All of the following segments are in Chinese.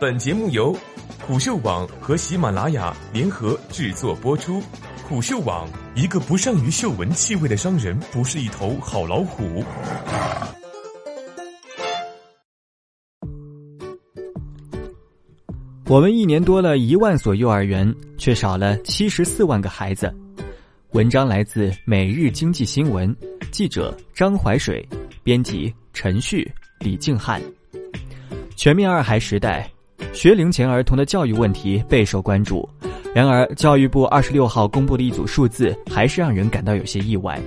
本节目由虎嗅网和喜马拉雅联合制作播出。虎嗅网：一个不善于嗅闻气味的商人，不是一头好老虎。我们一年多了一万所幼儿园，却少了七十四万个孩子。文章来自《每日经济新闻》，记者张怀水，编辑陈旭、李静汉。全面二孩时代。学龄前儿童的教育问题备受关注，然而教育部二十六号公布的一组数字还是让人感到有些意外。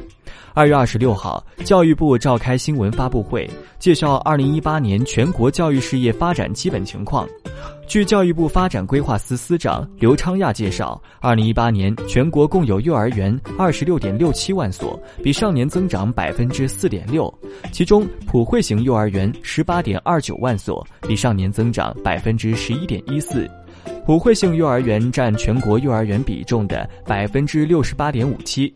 二月二十六号，教育部召开新闻发布会，介绍二零一八年全国教育事业发展基本情况。据教育部发展规划司司长刘昌亚介绍，二零一八年全国共有幼儿园二十六点六七万所，比上年增长百分之四点六。其中，普惠型幼儿园十八点二九万所，比上年增长百分之十一点一四。普惠性幼儿园占全国幼儿园比重的百分之六十八点五七。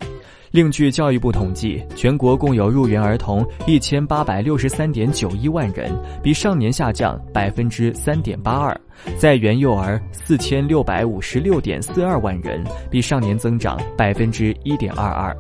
另据教育部统计，全国共有入园儿童一千八百六十三点九一万人，比上年下降百分之三点八二；在园幼儿四千六百五十六点四二万人，比上年增长百分之一点二二。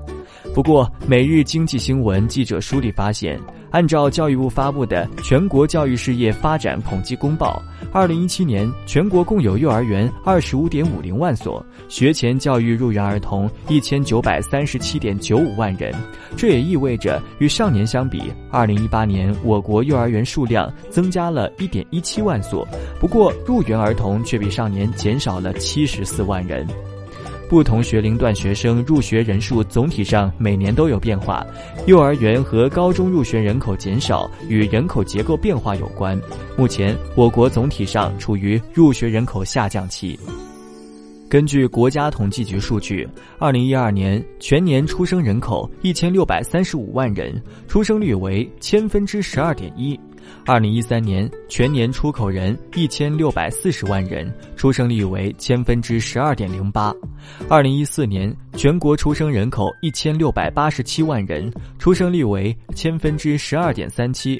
不过，每日经济新闻记者梳理发现，按照教育部发布的《全国教育事业发展统计公报》，二零一七年全国共有幼儿园二十五点五零万所，学前教育入园儿童一千九百三十七点九五万人。这也意味着，与上年相比，二零一八年我国幼儿园数量增加了一点一七万所，不过入园儿童却比上年减少了七十四万人。不同学龄段学生入学人数总体上每年都有变化，幼儿园和高中入学人口减少与人口结构变化有关。目前，我国总体上处于入学人口下降期。根据国家统计局数据，二零一二年全年出生人口一千六百三十五万人，出生率为千分之十二点一。二零一三年全年出口人一千六百四十万人，出生率为千分之十二点零八。二零一四年全国出生人口一千六百八十七万人，出生率为千分之十二点三七。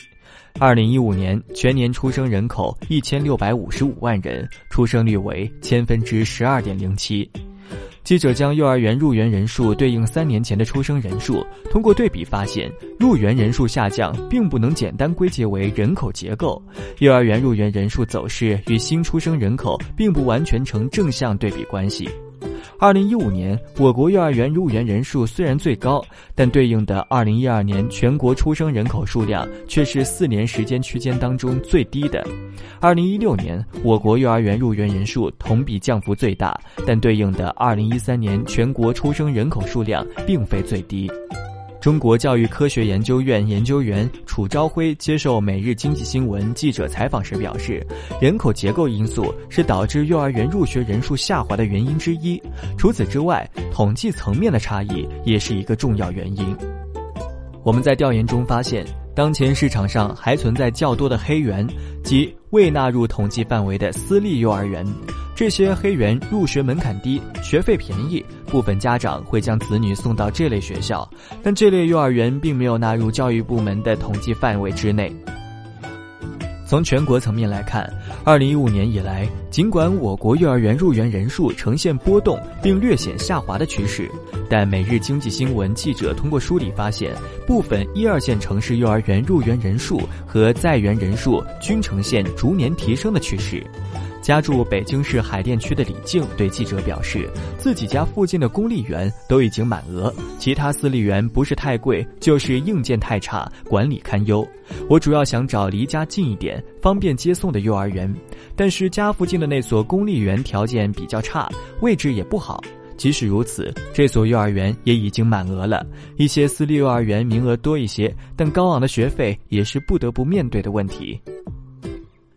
二零一五年全年出生人口一千六百五十五万人，出生率为千分之十二点零七。记者将幼儿园入园人数对应三年前的出生人数，通过对比发现，入园人数下降并不能简单归结为人口结构，幼儿园入园人数走势与新出生人口并不完全成正向对比关系。二零一五年，我国幼儿园入园人数虽然最高，但对应的二零一二年全国出生人口数量却是四年时间区间当中最低的。二零一六年，我国幼儿园入园人数同比降幅最大，但对应的二零一三年全国出生人口数量并非最低。中国教育科学研究院研究员楚朝辉接受《每日经济新闻》记者采访时表示，人口结构因素是导致幼儿园入学人数下滑的原因之一。除此之外，统计层面的差异也是一个重要原因。我们在调研中发现，当前市场上还存在较多的黑园，即未纳入统计范围的私立幼儿园。这些黑园入学门槛低，学费便宜，部分家长会将子女送到这类学校，但这类幼儿园并没有纳入教育部门的统计范围之内。从全国层面来看，二零一五年以来，尽管我国幼儿园入园人数呈现波动并略显下滑的趋势，但每日经济新闻记者通过梳理发现，部分一二线城市幼儿园入园人数和在园人数均呈现逐年提升的趋势。家住北京市海淀区的李静对记者表示，自己家附近的公立园都已经满额，其他私立园不是太贵，就是硬件太差，管理堪忧。我主要想找离家近一点、方便接送的幼儿园，但是家附近的那所公立园条件比较差，位置也不好。即使如此，这所幼儿园也已经满额了。一些私立幼儿园名额多一些，但高昂的学费也是不得不面对的问题。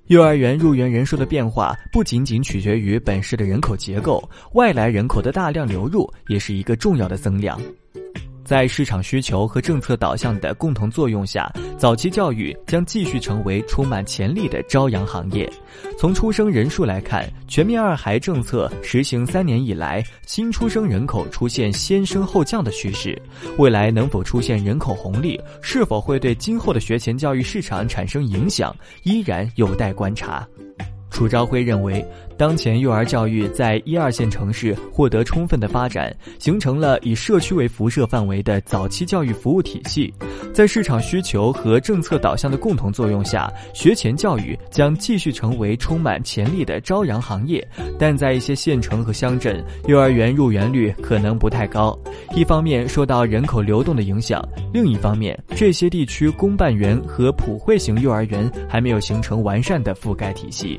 幼儿园入园人数的变化不仅仅取决于本市的人口结构，外来人口的大量流入也是一个重要的增量。在市场需求和政策导向的共同作用下，早期教育将继续成为充满潜力的朝阳行业。从出生人数来看，全面二孩政策实行三年以来，新出生人口出现先升后降的趋势。未来能否出现人口红利，是否会对今后的学前教育市场产生影响，依然有待观察。楚朝晖认为，当前幼儿教育在一二线城市获得充分的发展，形成了以社区为辐射范围的早期教育服务体系。在市场需求和政策导向的共同作用下，学前教育将继续成为充满潜力的朝阳行业。但在一些县城和乡镇，幼儿园入园率可能不太高。一方面受到人口流动的影响，另一方面，这些地区公办园和普惠型幼儿园还没有形成完善的覆盖体系。